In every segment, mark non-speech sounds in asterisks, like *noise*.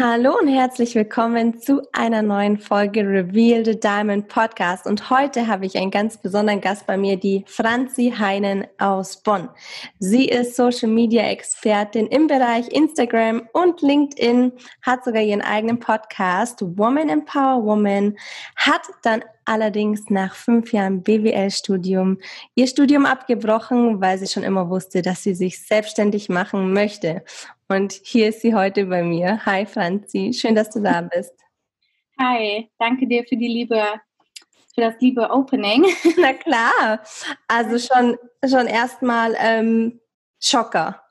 Hallo und herzlich willkommen zu einer neuen Folge Reveal the Diamond Podcast. Und heute habe ich einen ganz besonderen Gast bei mir, die Franzi Heinen aus Bonn. Sie ist Social Media Expertin im Bereich Instagram und LinkedIn, hat sogar ihren eigenen Podcast Woman Empower Woman, hat dann allerdings nach fünf Jahren BWL-Studium ihr Studium abgebrochen, weil sie schon immer wusste, dass sie sich selbstständig machen möchte. Und hier ist sie heute bei mir. Hi Franzi, schön, dass du da *laughs* bist. Hi, danke dir für die liebe, für das liebe Opening. *laughs* Na klar, also schon, schon erstmal ähm, Schocker.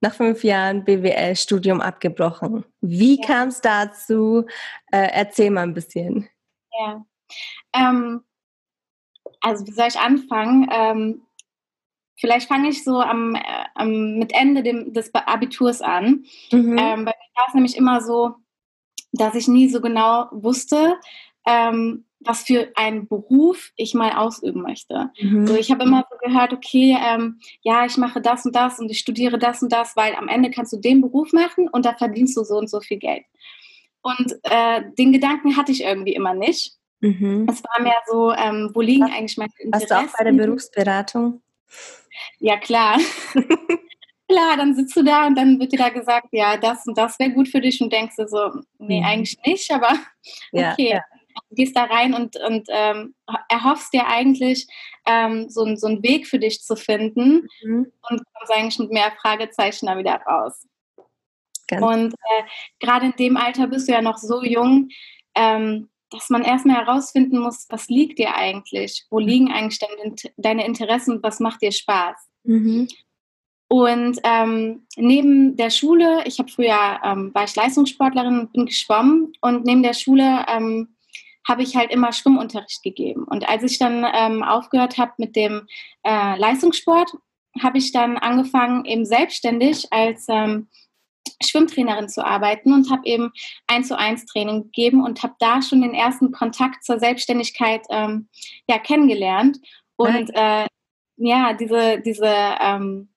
Nach fünf Jahren BWL-Studium abgebrochen. Wie ja. kam es dazu? Äh, erzähl mal ein bisschen. Ja, ähm, also wie soll ich anfangen? Ähm, vielleicht fange ich so am, äh, am, mit Ende dem, des Abiturs an. Mhm. Ähm, bei mir war es nämlich immer so, dass ich nie so genau wusste, ähm, was für einen Beruf ich mal ausüben möchte. Mhm. So, ich habe immer so gehört, okay, ähm, ja, ich mache das und das und ich studiere das und das, weil am Ende kannst du den Beruf machen und da verdienst du so und so viel Geld. Und äh, den Gedanken hatte ich irgendwie immer nicht. Mhm. Es war mehr so, ähm, wo liegen was, eigentlich meine Interessen? Warst du auch bei der Berufsberatung? Ja, klar. *laughs* klar, dann sitzt du da und dann wird dir da gesagt, ja, das und das wäre gut für dich und denkst du so, nee, mhm. eigentlich nicht, aber okay. Ja, ja. Du gehst da rein und, und ähm, erhoffst dir eigentlich, ähm, so, so einen Weg für dich zu finden mhm. und kommst eigentlich mit mehr Fragezeichen da wieder raus. Ganz und äh, gerade in dem Alter bist du ja noch so jung, ähm, dass man erstmal herausfinden muss, was liegt dir eigentlich? Wo mhm. liegen eigentlich deine, Interessen und was macht dir Spaß? Mhm. Und ähm, neben der Schule, ich habe früher, ähm, war ich Leistungssportlerin und bin geschwommen und neben der Schule ähm, habe ich halt immer Schwimmunterricht gegeben. Und als ich dann ähm, aufgehört habe mit dem äh, Leistungssport, habe ich dann angefangen, eben selbstständig als ähm, Schwimmtrainerin zu arbeiten und habe eben eins zu eins Training gegeben und habe da schon den ersten Kontakt zur Selbstständigkeit ähm, ja, kennengelernt. Und äh, ja, diese, diese ähm,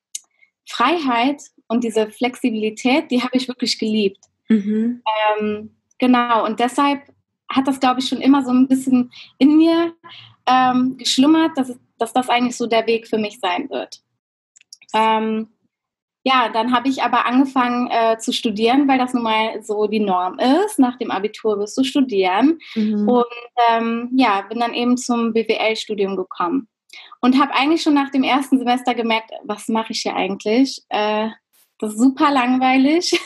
Freiheit und diese Flexibilität, die habe ich wirklich geliebt. Mhm. Ähm, genau, und deshalb hat das, glaube ich, schon immer so ein bisschen in mir ähm, geschlummert, dass, dass das eigentlich so der Weg für mich sein wird. Ähm, ja, dann habe ich aber angefangen äh, zu studieren, weil das nun mal so die Norm ist. Nach dem Abitur wirst du studieren. Mhm. Und ähm, ja, bin dann eben zum BWL-Studium gekommen. Und habe eigentlich schon nach dem ersten Semester gemerkt, was mache ich hier eigentlich? Äh, das ist super langweilig.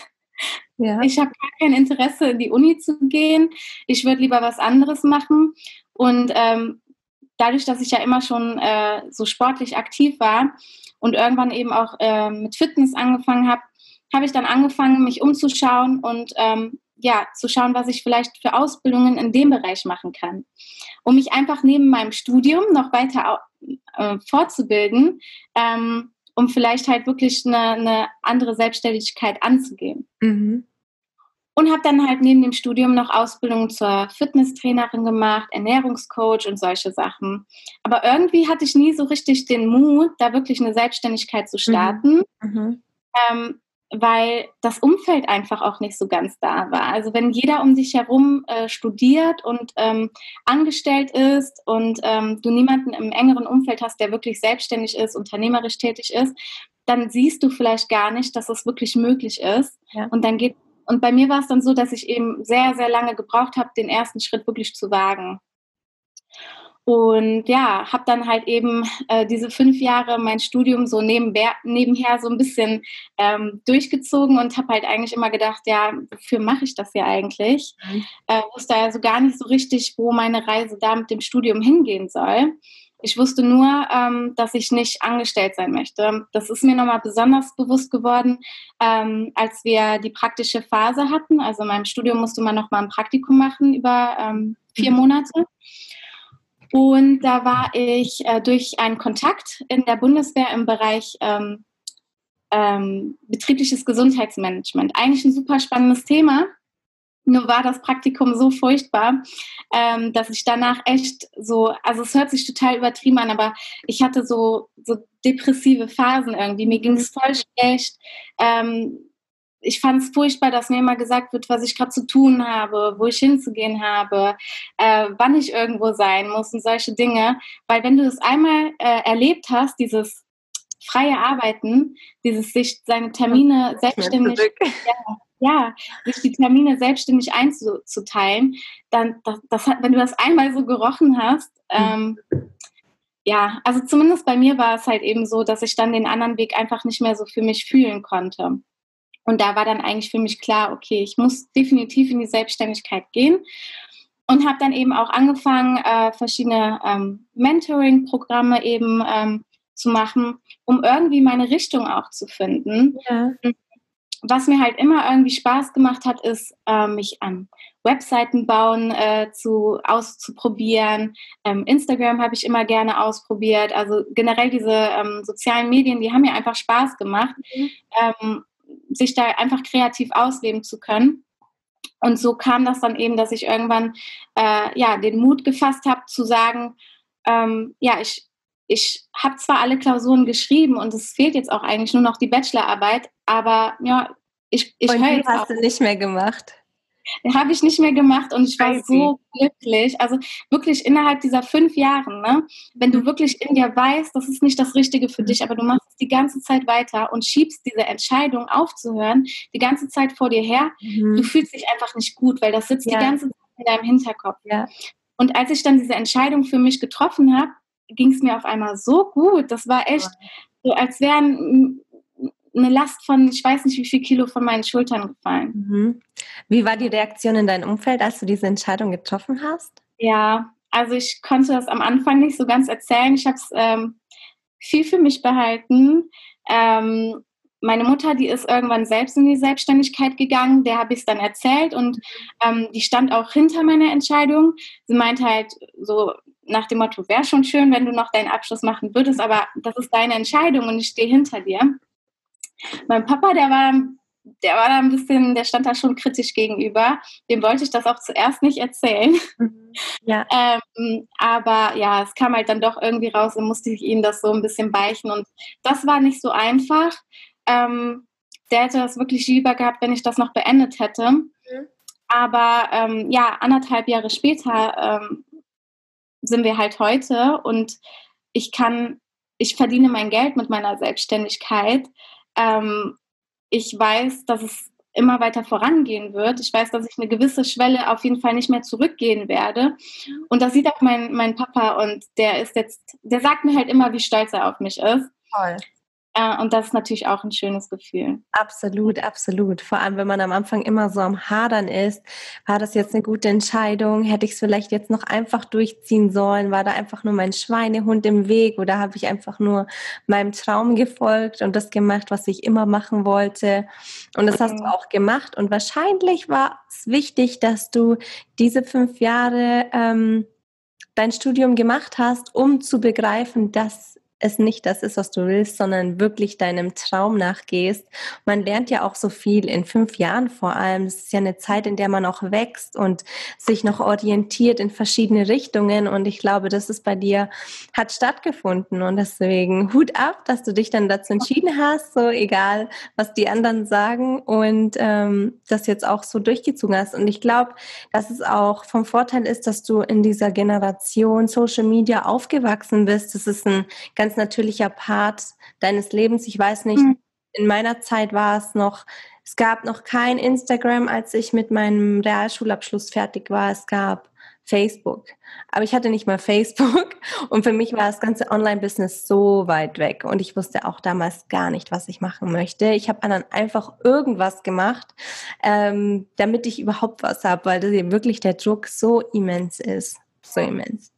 Ja. Ich habe gar kein Interesse, in die Uni zu gehen. Ich würde lieber was anderes machen. Und ähm, dadurch, dass ich ja immer schon äh, so sportlich aktiv war, und irgendwann eben auch äh, mit Fitness angefangen habe, habe ich dann angefangen, mich umzuschauen und ähm, ja, zu schauen, was ich vielleicht für Ausbildungen in dem Bereich machen kann, um mich einfach neben meinem Studium noch weiter äh, fortzubilden, ähm, um vielleicht halt wirklich eine, eine andere Selbstständigkeit anzugehen. Mhm und habe dann halt neben dem Studium noch Ausbildung zur Fitnesstrainerin gemacht, Ernährungscoach und solche Sachen. Aber irgendwie hatte ich nie so richtig den Mut, da wirklich eine Selbstständigkeit zu starten, mhm. mhm. ähm, weil das Umfeld einfach auch nicht so ganz da war. Also wenn jeder um dich herum äh, studiert und ähm, angestellt ist und ähm, du niemanden im engeren Umfeld hast, der wirklich selbstständig ist, unternehmerisch tätig ist, dann siehst du vielleicht gar nicht, dass es wirklich möglich ist. Ja. Und dann geht und bei mir war es dann so, dass ich eben sehr, sehr lange gebraucht habe, den ersten Schritt wirklich zu wagen. Und ja, habe dann halt eben äh, diese fünf Jahre mein Studium so nebenher, nebenher so ein bisschen ähm, durchgezogen und habe halt eigentlich immer gedacht, ja, wofür mache ich das hier eigentlich? Mhm. Äh, wusste also gar nicht so richtig, wo meine Reise da mit dem Studium hingehen soll. Ich wusste nur, ähm, dass ich nicht angestellt sein möchte. Das ist mir nochmal besonders bewusst geworden, ähm, als wir die praktische Phase hatten. Also in meinem Studium musste man nochmal ein Praktikum machen über ähm, vier mhm. Monate. Und da war ich äh, durch einen Kontakt in der Bundeswehr im Bereich ähm, ähm, betriebliches Gesundheitsmanagement. Eigentlich ein super spannendes Thema. Nur war das Praktikum so furchtbar, ähm, dass ich danach echt so, also es hört sich total übertrieben an, aber ich hatte so, so depressive Phasen irgendwie. Mir ging es voll schlecht. Ähm, ich fand es furchtbar, dass mir immer gesagt wird, was ich gerade zu tun habe, wo ich hinzugehen habe, äh, wann ich irgendwo sein muss und solche Dinge. Weil wenn du das einmal äh, erlebt hast, dieses freie Arbeiten, dieses sich seine Termine selbstständig, ja, ja, sich die Termine selbstständig einzuteilen, dann, das, das hat, wenn du das einmal so gerochen hast, ähm, ja, also zumindest bei mir war es halt eben so, dass ich dann den anderen Weg einfach nicht mehr so für mich fühlen konnte. Und da war dann eigentlich für mich klar, okay, ich muss definitiv in die Selbstständigkeit gehen und habe dann eben auch angefangen, äh, verschiedene ähm, Mentoring-Programme eben ähm, zu machen, um irgendwie meine Richtung auch zu finden. Ja was mir halt immer irgendwie Spaß gemacht hat, ist, äh, mich an Webseiten bauen äh, zu, auszuprobieren. Ähm, Instagram habe ich immer gerne ausprobiert. Also generell diese ähm, sozialen Medien, die haben mir einfach Spaß gemacht, mhm. ähm, sich da einfach kreativ ausleben zu können. Und so kam das dann eben, dass ich irgendwann äh, ja, den Mut gefasst habe zu sagen, ähm, ja, ich, ich habe zwar alle Klausuren geschrieben und es fehlt jetzt auch eigentlich nur noch die Bachelorarbeit, aber ja, ich, ich höre jetzt hast auch, du nicht mehr gemacht. Habe ich nicht mehr gemacht und ich war Crazy. so glücklich. Also wirklich innerhalb dieser fünf Jahre, ne? wenn du mhm. wirklich in dir weißt, das ist nicht das Richtige für dich, aber du machst es die ganze Zeit weiter und schiebst diese Entscheidung aufzuhören die ganze Zeit vor dir her, mhm. du fühlst dich einfach nicht gut, weil das sitzt ja. die ganze Zeit in deinem Hinterkopf. Ja. Und als ich dann diese Entscheidung für mich getroffen habe, ging es mir auf einmal so gut. Das war echt so, als wären eine Last von, ich weiß nicht wie viel Kilo von meinen Schultern gefallen. Mhm. Wie war die Reaktion in deinem Umfeld, als du diese Entscheidung getroffen hast? Ja, also ich konnte das am Anfang nicht so ganz erzählen. Ich habe es ähm, viel für mich behalten. Ähm, meine Mutter, die ist irgendwann selbst in die Selbstständigkeit gegangen, der habe ich es dann erzählt und ähm, die stand auch hinter meiner Entscheidung. Sie meinte halt so nach dem Motto, wäre schon schön, wenn du noch deinen Abschluss machen würdest, aber das ist deine Entscheidung und ich stehe hinter dir. Mein Papa, der war, der war da ein bisschen, der stand da schon kritisch gegenüber. Dem wollte ich das auch zuerst nicht erzählen. Mhm. Ja. ähm, aber ja, es kam halt dann doch irgendwie raus und musste ich ihm das so ein bisschen beichen. Und das war nicht so einfach. Ähm, der hätte das wirklich lieber gehabt, wenn ich das noch beendet hätte. Mhm. Aber ähm, ja, anderthalb Jahre später ähm, sind wir halt heute und ich kann, ich verdiene mein Geld mit meiner Selbstständigkeit. Ähm, ich weiß, dass es immer weiter vorangehen wird. Ich weiß, dass ich eine gewisse Schwelle auf jeden Fall nicht mehr zurückgehen werde. Und das sieht auch mein, mein Papa und der ist jetzt, der sagt mir halt immer, wie stolz er auf mich ist. Toll. Äh, und das ist natürlich auch ein schönes Gefühl. Absolut, absolut. Vor allem, wenn man am Anfang immer so am Hadern ist, war das jetzt eine gute Entscheidung? Hätte ich es vielleicht jetzt noch einfach durchziehen sollen? War da einfach nur mein Schweinehund im Weg oder habe ich einfach nur meinem Traum gefolgt und das gemacht, was ich immer machen wollte? Und das hast du mhm. auch gemacht. Und wahrscheinlich war es wichtig, dass du diese fünf Jahre ähm, dein Studium gemacht hast, um zu begreifen, dass es nicht das ist, was du willst, sondern wirklich deinem Traum nachgehst. Man lernt ja auch so viel in fünf Jahren vor allem. Es ist ja eine Zeit, in der man auch wächst und sich noch orientiert in verschiedene Richtungen. Und ich glaube, das ist bei dir, hat stattgefunden. Und deswegen Hut ab, dass du dich dann dazu entschieden hast, so egal, was die anderen sagen und ähm, das jetzt auch so durchgezogen hast. Und ich glaube, dass es auch vom Vorteil ist, dass du in dieser Generation Social Media aufgewachsen bist. Das ist ein ganz ganz natürlicher Part deines Lebens. Ich weiß nicht, mhm. in meiner Zeit war es noch, es gab noch kein Instagram, als ich mit meinem Realschulabschluss fertig war. Es gab Facebook. Aber ich hatte nicht mal Facebook *laughs* und für mich war das ganze Online-Business so weit weg und ich wusste auch damals gar nicht, was ich machen möchte. Ich habe dann einfach irgendwas gemacht, ähm, damit ich überhaupt was habe, weil wirklich der Druck so immens ist. So immens.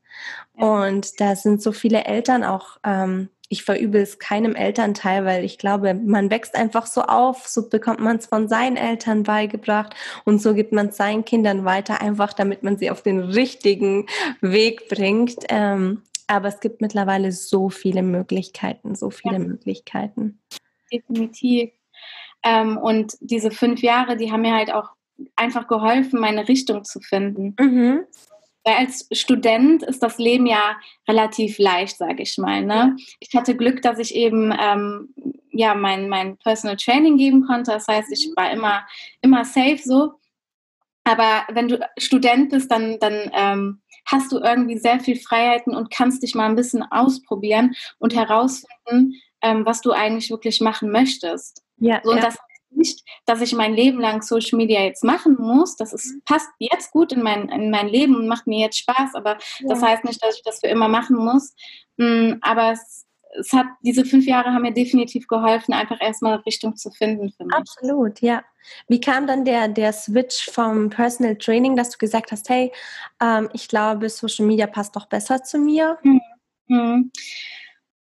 Und da sind so viele Eltern auch, ähm, ich verübe es keinem Elternteil, weil ich glaube, man wächst einfach so auf, so bekommt man es von seinen Eltern beigebracht und so gibt man es seinen Kindern weiter, einfach damit man sie auf den richtigen Weg bringt. Ähm, aber es gibt mittlerweile so viele Möglichkeiten, so viele ja. Möglichkeiten. Definitiv. Ähm, und diese fünf Jahre, die haben mir halt auch einfach geholfen, meine Richtung zu finden. Mhm. Weil als Student ist das Leben ja relativ leicht, sage ich mal. Ne? Ich hatte Glück, dass ich eben ähm, ja mein, mein Personal Training geben konnte. Das heißt, ich war immer, immer safe so. Aber wenn du Student bist, dann, dann ähm, hast du irgendwie sehr viel Freiheiten und kannst dich mal ein bisschen ausprobieren und herausfinden, ähm, was du eigentlich wirklich machen möchtest. Ja, so, und ja. das nicht, dass ich mein Leben lang Social Media jetzt machen muss. Das ist, mhm. passt jetzt gut in mein, in mein Leben und macht mir jetzt Spaß, aber ja. das heißt nicht, dass ich das für immer machen muss. Mm, aber es, es hat, diese fünf Jahre haben mir definitiv geholfen, einfach erstmal Richtung zu finden für mich. Absolut, ja. Wie kam dann der, der Switch vom Personal Training, dass du gesagt hast, hey, ähm, ich glaube, Social Media passt doch besser zu mir? Mhm. Mhm.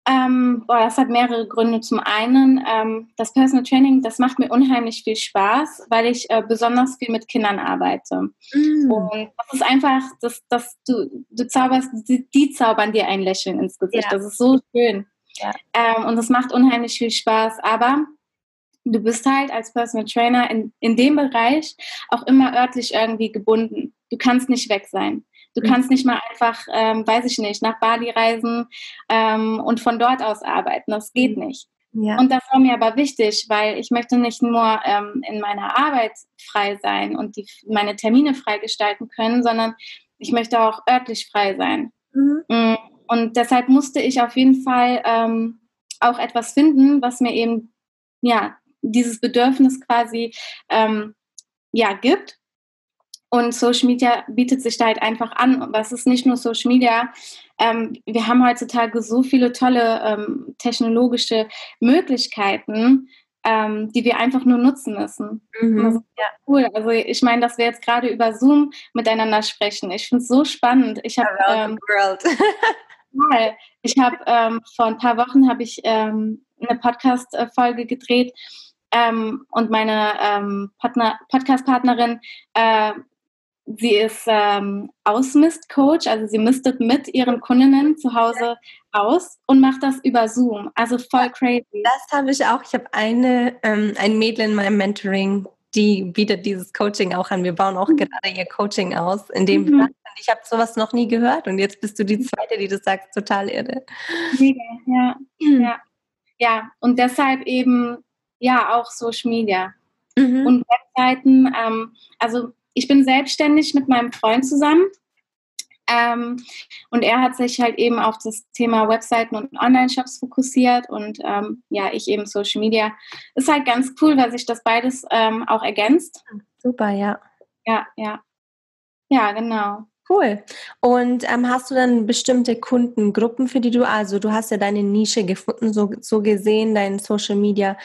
Ähm, boah, das hat mehrere Gründe. Zum einen, ähm, das Personal Training, das macht mir unheimlich viel Spaß, weil ich äh, besonders viel mit Kindern arbeite. Mm. Und das ist einfach, das, das, du, du zauberst, die, die zaubern dir ein Lächeln ins Gesicht. Ja. Das ist so schön. Ja. Ähm, und das macht unheimlich viel Spaß. Aber du bist halt als Personal Trainer in, in dem Bereich auch immer örtlich irgendwie gebunden. Du kannst nicht weg sein. Du mhm. kannst nicht mal einfach, ähm, weiß ich nicht, nach Bali reisen ähm, und von dort aus arbeiten. Das geht mhm. nicht. Ja. Und das war mir aber wichtig, weil ich möchte nicht nur ähm, in meiner Arbeit frei sein und die, meine Termine freigestalten können, sondern ich möchte auch örtlich frei sein. Mhm. Mm, und deshalb musste ich auf jeden Fall ähm, auch etwas finden, was mir eben ja dieses Bedürfnis quasi ähm, ja gibt und Social Media bietet sich da halt einfach an. Aber es ist nicht nur Social Media. Ähm, wir haben heutzutage so viele tolle ähm, technologische Möglichkeiten, ähm, die wir einfach nur nutzen müssen. Mhm. Das ist ja cool. Also ich meine, dass wir jetzt gerade über Zoom miteinander sprechen. Ich finde es so spannend. Ich habe ähm, *laughs* ich habe ähm, vor ein paar Wochen habe ich ähm, eine Podcast-Folge gedreht ähm, und meine ähm, Podcast-Partnerin äh, Sie ist ähm, Ausmist-Coach, also sie mistet mit ihren Kundinnen zu Hause aus und macht das über Zoom. Also voll crazy. Das habe ich auch. Ich habe eine, ähm, ein Mädel in meinem Mentoring, die bietet dieses Coaching auch an. Wir bauen auch mhm. gerade ihr Coaching aus, in dem mhm. ich habe sowas noch nie gehört und jetzt bist du die zweite, die das sagt, total irre. Mega, ja, mhm. ja. Ja, und deshalb eben ja auch Social Media mhm. und Webseiten. Ähm, also ich bin selbstständig mit meinem Freund zusammen. Ähm, und er hat sich halt eben auf das Thema Webseiten und Online-Shops fokussiert und ähm, ja, ich eben Social Media. Ist halt ganz cool, weil sich das beides ähm, auch ergänzt. Super, ja. Ja, ja. Ja, genau. Cool. Und ähm, hast du dann bestimmte Kundengruppen, für die du, also du hast ja deine Nische gefunden, so, so gesehen, deinen Social Media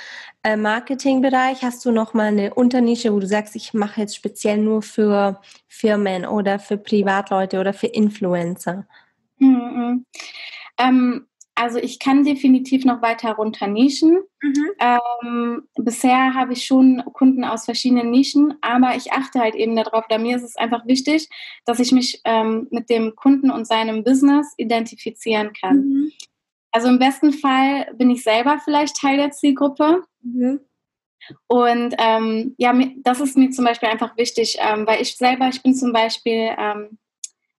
äh, Marketing Bereich. Hast du nochmal eine Unternische, wo du sagst, ich mache jetzt speziell nur für Firmen oder für Privatleute oder für Influencer? Mhm. Ähm, also ich kann definitiv noch weiter runter nischen. Mhm. Ähm, bisher habe ich schon Kunden aus verschiedenen Nischen, aber ich achte halt eben darauf, da mir ist es einfach wichtig, dass ich mich ähm, mit dem Kunden und seinem Business identifizieren kann. Mhm. Also im besten Fall bin ich selber vielleicht Teil der Zielgruppe. Mhm. Und ähm, ja, das ist mir zum Beispiel einfach wichtig, ähm, weil ich selber, ich bin zum Beispiel ähm,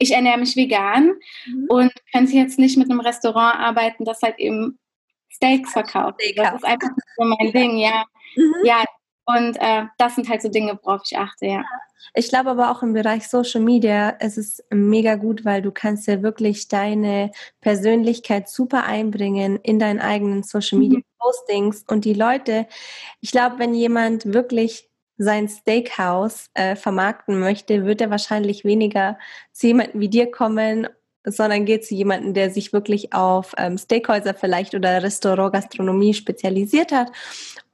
ich ernähre mich vegan mhm. und könnte jetzt nicht mit einem Restaurant arbeiten, das halt eben Steaks verkauft. Das ist einfach so mein Ding, ja. Mhm. Ja, und äh, das sind halt so Dinge, worauf ich achte, ja. Ich glaube aber auch im Bereich Social Media ist es mega gut, weil du kannst ja wirklich deine Persönlichkeit super einbringen in deinen eigenen Social Media mhm. Postings und die Leute, ich glaube, wenn jemand wirklich sein Steakhouse äh, vermarkten möchte, wird er wahrscheinlich weniger zu jemandem wie dir kommen, sondern geht zu jemandem, der sich wirklich auf ähm, Steakhäuser vielleicht oder Restaurant, Gastronomie spezialisiert hat.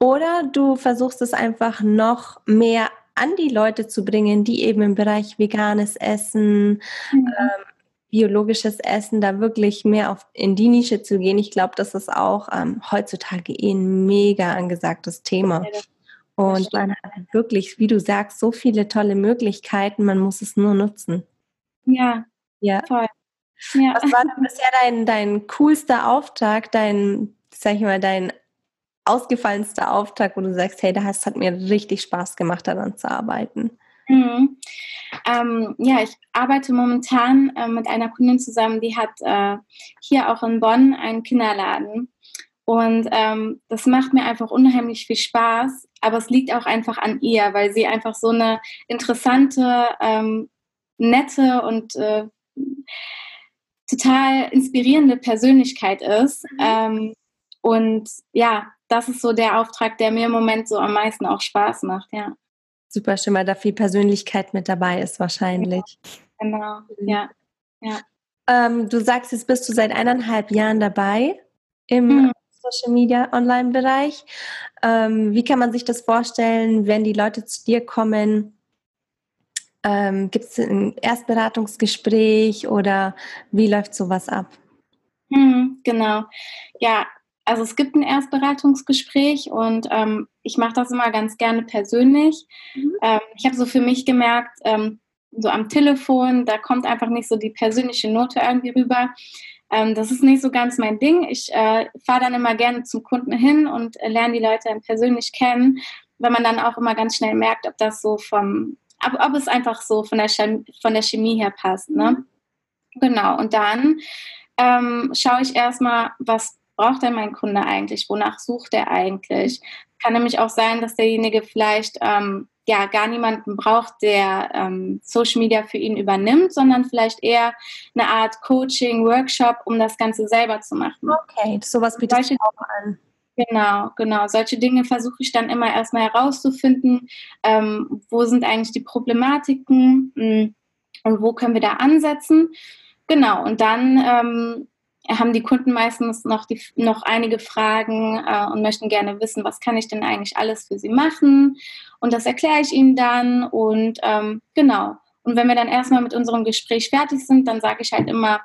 Oder du versuchst es einfach noch mehr an die Leute zu bringen, die eben im Bereich veganes Essen, mhm. ähm, biologisches Essen, da wirklich mehr auf, in die Nische zu gehen. Ich glaube, das ist auch ähm, heutzutage eh ein mega angesagtes Thema. Und man hat wirklich, wie du sagst, so viele tolle Möglichkeiten, man muss es nur nutzen. Ja, ja. toll. Ja. Was war denn bisher dein, dein coolster Auftrag, dein, sag ich mal, dein ausgefallenster Auftrag, wo du sagst, hey, das hat mir richtig Spaß gemacht, daran zu arbeiten? Mhm. Ähm, ja, ich arbeite momentan äh, mit einer Kundin zusammen, die hat äh, hier auch in Bonn einen Kinderladen. Und ähm, das macht mir einfach unheimlich viel Spaß, aber es liegt auch einfach an ihr, weil sie einfach so eine interessante, ähm, nette und äh, total inspirierende Persönlichkeit ist. Mhm. Ähm, und ja, das ist so der Auftrag, der mir im Moment so am meisten auch Spaß macht, ja. Super schön, weil da viel Persönlichkeit mit dabei ist wahrscheinlich. Genau, mhm. ja. ja. Ähm, du sagst, jetzt bist du seit eineinhalb Jahren dabei im mhm. Social Media Online-Bereich. Ähm, wie kann man sich das vorstellen, wenn die Leute zu dir kommen? Ähm, Gibt es ein Erstberatungsgespräch oder wie läuft sowas ab? Mhm, genau. Ja, also es gibt ein Erstberatungsgespräch und ähm, ich mache das immer ganz gerne persönlich. Mhm. Ähm, ich habe so für mich gemerkt, ähm, so am Telefon, da kommt einfach nicht so die persönliche Note irgendwie rüber. Ähm, das ist nicht so ganz mein Ding. Ich äh, fahre dann immer gerne zum Kunden hin und äh, lerne die Leute dann persönlich kennen, weil man dann auch immer ganz schnell merkt, ob das so vom, ob, ob es einfach so von der, Chemie, von der Chemie her passt. Ne? Mhm. Genau, und dann ähm, schaue ich erstmal, was braucht denn mein Kunde eigentlich? Wonach sucht er eigentlich? Kann nämlich auch sein, dass derjenige vielleicht ähm, ja gar niemanden braucht, der ähm, Social Media für ihn übernimmt, sondern vielleicht eher eine Art Coaching, Workshop, um das Ganze selber zu machen. Okay, sowas bietet sich auch an. Genau, genau. Solche Dinge versuche ich dann immer erstmal herauszufinden. Ähm, wo sind eigentlich die Problematiken hm, und wo können wir da ansetzen? Genau, und dann ähm, haben die Kunden meistens noch, die, noch einige Fragen äh, und möchten gerne wissen, was kann ich denn eigentlich alles für sie machen. Und das erkläre ich ihnen dann. Und ähm, genau. Und wenn wir dann erstmal mit unserem Gespräch fertig sind, dann sage ich halt immer,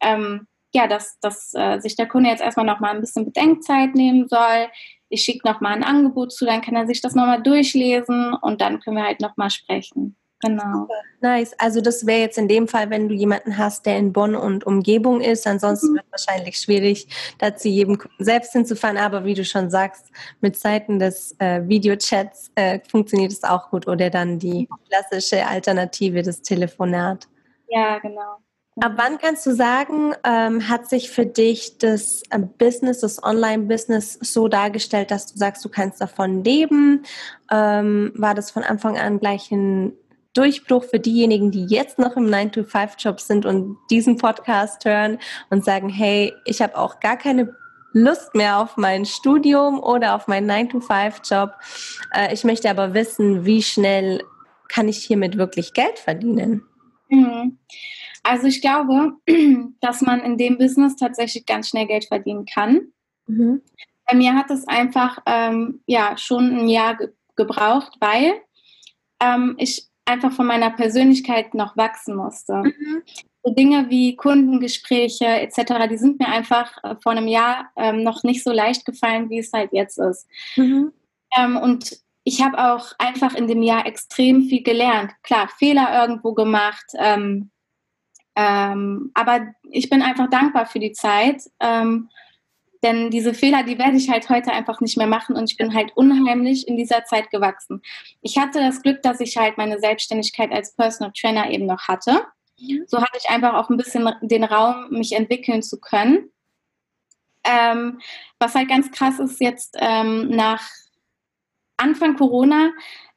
ähm, ja, dass, dass äh, sich der Kunde jetzt erstmal noch mal ein bisschen Bedenkzeit nehmen soll. Ich schicke noch mal ein Angebot zu, dann kann er sich das noch mal durchlesen und dann können wir halt noch mal sprechen. Genau. Nice. Also das wäre jetzt in dem Fall, wenn du jemanden hast, der in Bonn und Umgebung ist. Ansonsten mhm. wird es wahrscheinlich schwierig, da zu jedem selbst hinzufahren. Aber wie du schon sagst, mit Zeiten des äh, Videochats äh, funktioniert es auch gut. Oder dann die klassische Alternative des Telefonat. Ja, genau. Ab wann kannst du sagen, ähm, hat sich für dich das äh, Business, das Online-Business so dargestellt, dass du sagst, du kannst davon leben? Ähm, war das von Anfang an gleich ein Durchbruch für diejenigen, die jetzt noch im 9-to-5-Job sind und diesen Podcast hören und sagen, hey, ich habe auch gar keine Lust mehr auf mein Studium oder auf meinen 9-to-5-Job. Äh, ich möchte aber wissen, wie schnell kann ich hiermit wirklich Geld verdienen? Mhm. Also ich glaube, *clears throat* dass man in dem Business tatsächlich ganz schnell Geld verdienen kann. Mhm. Bei mir hat es einfach ähm, ja schon ein Jahr ge gebraucht, weil ähm, ich einfach von meiner Persönlichkeit noch wachsen musste. Mhm. So Dinge wie Kundengespräche etc., die sind mir einfach äh, vor einem Jahr ähm, noch nicht so leicht gefallen, wie es halt jetzt ist. Mhm. Ähm, und ich habe auch einfach in dem Jahr extrem viel gelernt. Klar, Fehler irgendwo gemacht, ähm, ähm aber ich bin einfach dankbar für die Zeit. Denn diese Fehler, die werde ich halt heute einfach nicht mehr machen und ich bin halt unheimlich in dieser Zeit gewachsen. Ich hatte das Glück, dass ich halt meine Selbstständigkeit als Personal Trainer eben noch hatte. So hatte ich einfach auch ein bisschen den Raum, mich entwickeln zu können. Ähm, was halt ganz krass ist, jetzt ähm, nach Anfang Corona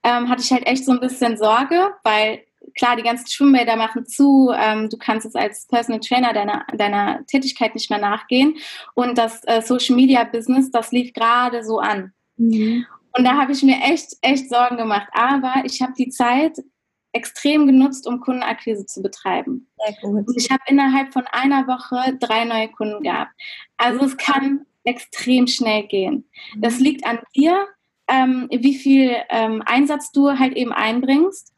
ähm, hatte ich halt echt so ein bisschen Sorge, weil klar, die ganzen Schwimmbäder machen zu, ähm, du kannst jetzt als Personal Trainer deiner, deiner Tätigkeit nicht mehr nachgehen und das äh, Social Media Business, das lief gerade so an. Mhm. Und da habe ich mir echt, echt Sorgen gemacht. Aber ich habe die Zeit extrem genutzt, um Kundenakquise zu betreiben. Und ich habe innerhalb von einer Woche drei neue Kunden gehabt. Also es kann extrem schnell gehen. Das mhm. liegt an dir, ähm, wie viel ähm, Einsatz du halt eben einbringst.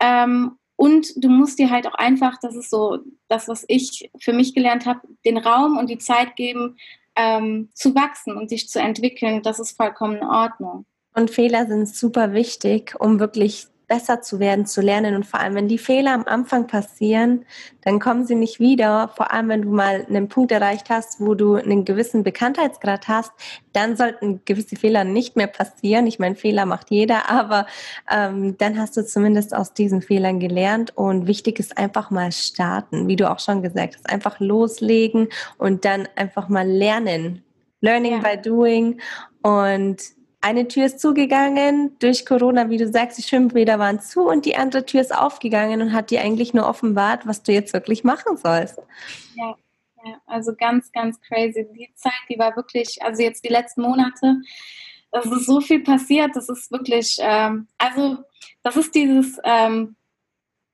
Ähm, Und du musst dir halt auch einfach, das ist so das, was ich für mich gelernt habe, den Raum und die Zeit geben, ähm, zu wachsen und dich zu entwickeln. Das ist vollkommen in Ordnung. Und Fehler sind super wichtig, um wirklich besser zu werden, zu lernen. Und vor allem, wenn die Fehler am Anfang passieren, dann kommen sie nicht wieder. Vor allem, wenn du mal einen Punkt erreicht hast, wo du einen gewissen Bekanntheitsgrad hast, dann sollten gewisse Fehler nicht mehr passieren. Ich meine, Fehler macht jeder, aber ähm, dann hast du zumindest aus diesen Fehlern gelernt. Und wichtig ist einfach mal starten, wie du auch schon gesagt hast, einfach loslegen und dann einfach mal lernen. Learning ja. by doing und eine Tür ist zugegangen durch Corona, wie du sagst, die Schwimmbäder waren zu und die andere Tür ist aufgegangen und hat dir eigentlich nur offenbart, was du jetzt wirklich machen sollst. Ja, ja also ganz, ganz crazy. Die Zeit, die war wirklich, also jetzt die letzten Monate, es ist so viel passiert, das ist wirklich, ähm, also das ist dieses, ähm,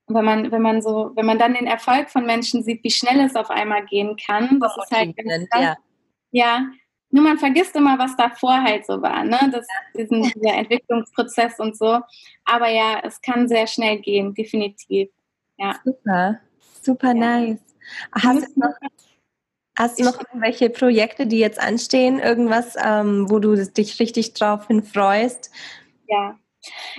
wenn man, wenn man so, wenn man dann den Erfolg von Menschen sieht, wie schnell es auf einmal gehen kann, das oh, ist halt ganz, ja. ja, nur man vergisst immer, was davor halt so war, ne? Das, diesen, dieser Entwicklungsprozess und so. Aber ja, es kann sehr schnell gehen, definitiv. Ja. Super, super ja. nice. Hast du noch, hast du noch irgendwelche Projekte, die jetzt anstehen? Irgendwas, ähm, wo du dich richtig drauf hin freust? Ja,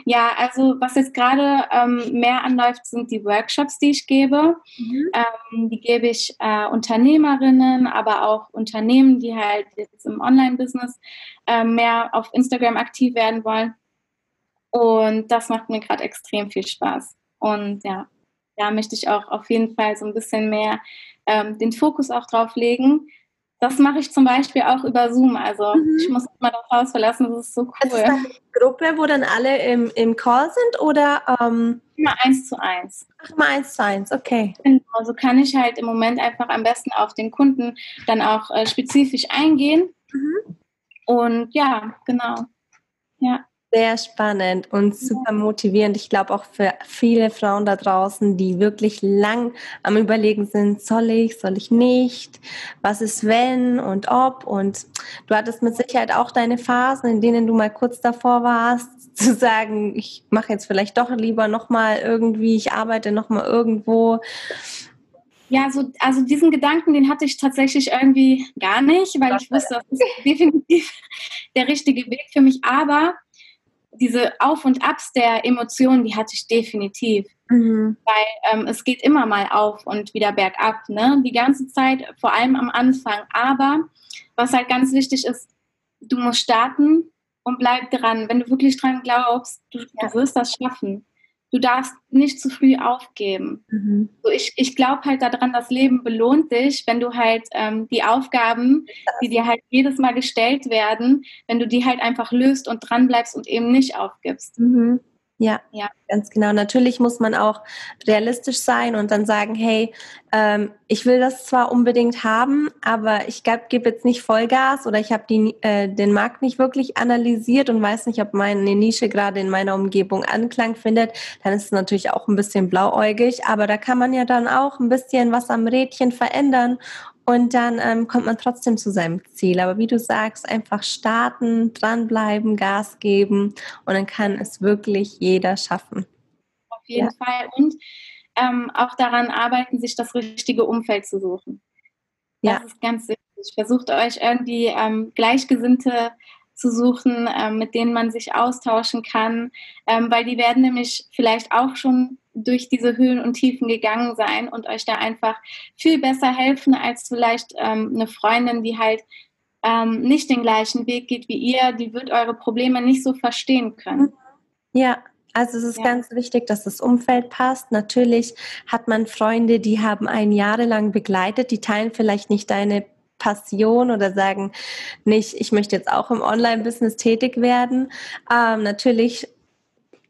ja, also was jetzt gerade ähm, mehr anläuft, sind die Workshops, die ich gebe. Mhm. Ähm, die gebe ich äh, Unternehmerinnen, aber auch Unternehmen, die halt jetzt im Online-Business äh, mehr auf Instagram aktiv werden wollen. Und das macht mir gerade extrem viel Spaß. Und ja, da möchte ich auch auf jeden Fall so ein bisschen mehr ähm, den Fokus auch drauf legen, das mache ich zum Beispiel auch über Zoom. Also mhm. ich muss mal das Haus verlassen, das ist so cool. Ist das eine Gruppe, wo dann alle im, im Call sind oder? Ähm immer eins zu eins. Ach, immer eins zu eins, okay. Genau, so kann ich halt im Moment einfach am besten auf den Kunden dann auch äh, spezifisch eingehen. Mhm. Und ja, genau. Ja sehr spannend und super motivierend. Ich glaube auch für viele Frauen da draußen, die wirklich lang am Überlegen sind, soll ich, soll ich nicht, was ist wenn und ob. Und du hattest mit Sicherheit auch deine Phasen, in denen du mal kurz davor warst, *laughs* zu sagen, ich mache jetzt vielleicht doch lieber nochmal irgendwie, ich arbeite nochmal irgendwo. Ja, so, also diesen Gedanken, den hatte ich tatsächlich irgendwie gar nicht, weil ich wusste, das ist definitiv *laughs* der richtige Weg für mich. Aber diese Auf und Abs der Emotionen, die hatte ich definitiv. Mhm. Weil ähm, es geht immer mal auf und wieder bergab, ne? Die ganze Zeit, vor allem am Anfang. Aber was halt ganz wichtig ist, du musst starten und bleib dran. Wenn du wirklich dran glaubst, du, ja. du wirst das schaffen du darfst nicht zu früh aufgeben. Mhm. So ich ich glaube halt daran, das Leben belohnt dich, wenn du halt ähm, die Aufgaben, die dir halt jedes Mal gestellt werden, wenn du die halt einfach löst und dran bleibst und eben nicht aufgibst. Mhm. Ja, ja, ganz genau. Natürlich muss man auch realistisch sein und dann sagen, hey, ähm, ich will das zwar unbedingt haben, aber ich gebe jetzt nicht Vollgas oder ich habe äh, den Markt nicht wirklich analysiert und weiß nicht, ob meine Nische gerade in meiner Umgebung Anklang findet. Dann ist es natürlich auch ein bisschen blauäugig, aber da kann man ja dann auch ein bisschen was am Rädchen verändern und dann ähm, kommt man trotzdem zu seinem Ziel. Aber wie du sagst, einfach starten, dranbleiben, Gas geben und dann kann es wirklich jeder schaffen. Auf jeden ja. Fall. Und ähm, auch daran arbeiten, sich das richtige Umfeld zu suchen. Das ja. ist ganz wichtig. Versucht euch irgendwie ähm, Gleichgesinnte zu suchen, ähm, mit denen man sich austauschen kann, ähm, weil die werden nämlich vielleicht auch schon durch diese Höhen und Tiefen gegangen sein und euch da einfach viel besser helfen als vielleicht ähm, eine Freundin, die halt ähm, nicht den gleichen Weg geht wie ihr, die wird eure Probleme nicht so verstehen können. Ja, also es ist ja. ganz wichtig, dass das Umfeld passt. Natürlich hat man Freunde, die haben einen jahrelang begleitet, die teilen vielleicht nicht deine Passion oder sagen nicht, ich möchte jetzt auch im Online-Business tätig werden. Ähm, natürlich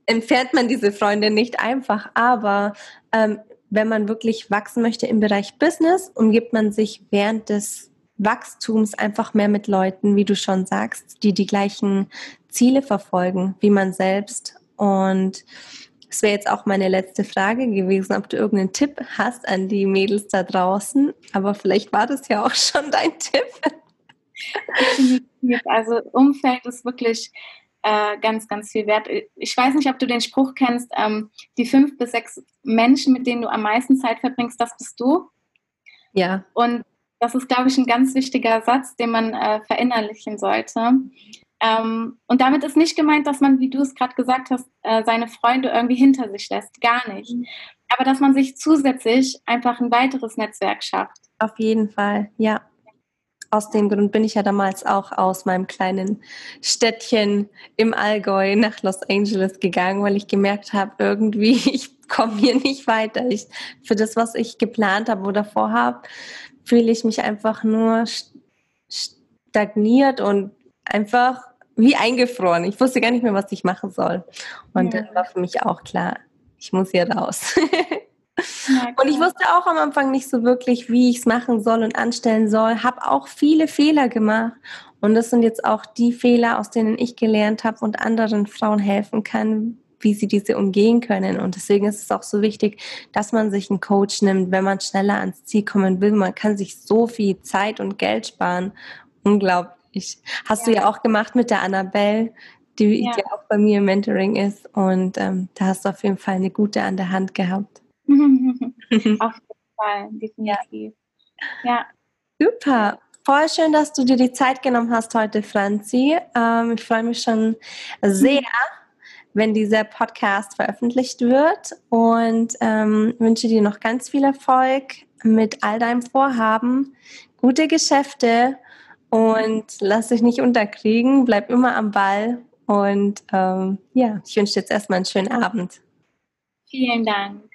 entfernt man diese Freunde nicht einfach, aber ähm, wenn man wirklich wachsen möchte im Bereich Business, umgibt man sich während des Wachstums einfach mehr mit Leuten, wie du schon sagst, die die gleichen Ziele verfolgen wie man selbst. Und es wäre jetzt auch meine letzte Frage gewesen, ob du irgendeinen Tipp hast an die Mädels da draußen. Aber vielleicht war das ja auch schon dein Tipp. Also Umfeld ist wirklich äh, ganz, ganz viel wert. Ich weiß nicht, ob du den Spruch kennst, ähm, die fünf bis sechs Menschen, mit denen du am meisten Zeit verbringst, das bist du. Ja. Und das ist, glaube ich, ein ganz wichtiger Satz, den man äh, verinnerlichen sollte. Ähm, und damit ist nicht gemeint, dass man, wie du es gerade gesagt hast, äh, seine Freunde irgendwie hinter sich lässt. Gar nicht. Mhm. Aber dass man sich zusätzlich einfach ein weiteres Netzwerk schafft. Auf jeden Fall, ja. Aus dem Grund bin ich ja damals auch aus meinem kleinen Städtchen im Allgäu nach Los Angeles gegangen, weil ich gemerkt habe, irgendwie, *laughs* ich komme hier nicht weiter. Ich, für das, was ich geplant habe oder vorhabe, fühle ich mich einfach nur stagniert und einfach wie eingefroren. Ich wusste gar nicht mehr, was ich machen soll. Und ja. dann war für mich auch klar, ich muss hier raus. *laughs* Und ich wusste auch am Anfang nicht so wirklich, wie ich es machen soll und anstellen soll. Habe auch viele Fehler gemacht. Und das sind jetzt auch die Fehler, aus denen ich gelernt habe und anderen Frauen helfen kann, wie sie diese umgehen können. Und deswegen ist es auch so wichtig, dass man sich einen Coach nimmt, wenn man schneller ans Ziel kommen will. Man kann sich so viel Zeit und Geld sparen. Unglaublich. Hast ja. du ja auch gemacht mit der Annabelle, die, ja. die auch bei mir im Mentoring ist. Und ähm, da hast du auf jeden Fall eine gute an der Hand gehabt. *laughs* auf jeden Fall, definitiv. Ja. Super. Voll schön, dass du dir die Zeit genommen hast heute, Franzi. Ähm, ich freue mich schon sehr, wenn dieser Podcast veröffentlicht wird und ähm, wünsche dir noch ganz viel Erfolg mit all deinem Vorhaben, gute Geschäfte und lass dich nicht unterkriegen, bleib immer am Ball und ähm, ja, ich wünsche dir jetzt erstmal einen schönen Abend. Vielen Dank.